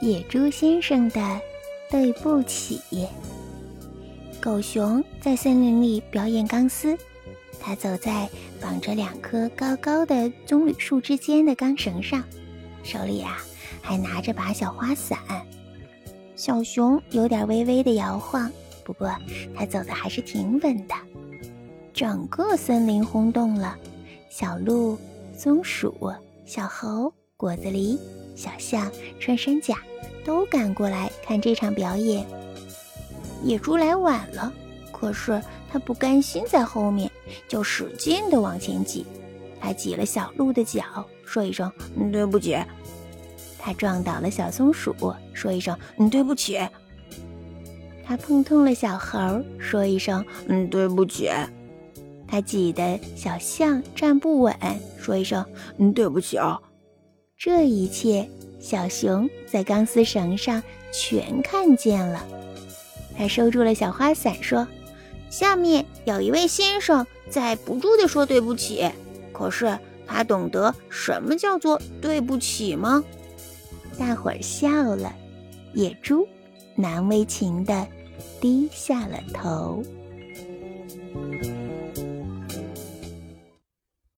野猪先生的对不起。狗熊在森林里表演钢丝，他走在绑着两棵高高的棕榈树之间的钢绳上，手里啊还拿着把小花伞。小熊有点微微的摇晃，不过他走的还是挺稳的。整个森林轰动了，小鹿、松鼠、小猴、果子狸、小象、穿山甲都赶过来看这场表演。野猪来晚了，可是他不甘心在后面，就使劲地往前挤。他挤了小鹿的脚，说一声“嗯对不起”。他撞倒了小松鼠，说一声“嗯对不起”。他碰痛了小猴，说一声“嗯，对不起”。他挤得小象站不稳，说一声“嗯，对不起啊”。这一切，小熊在钢丝绳上全看见了。他收住了小花伞，说：“下面有一位先生在不住地说对不起，可是他懂得什么叫做对不起吗？”大伙儿笑了，野猪难为情地低下了头。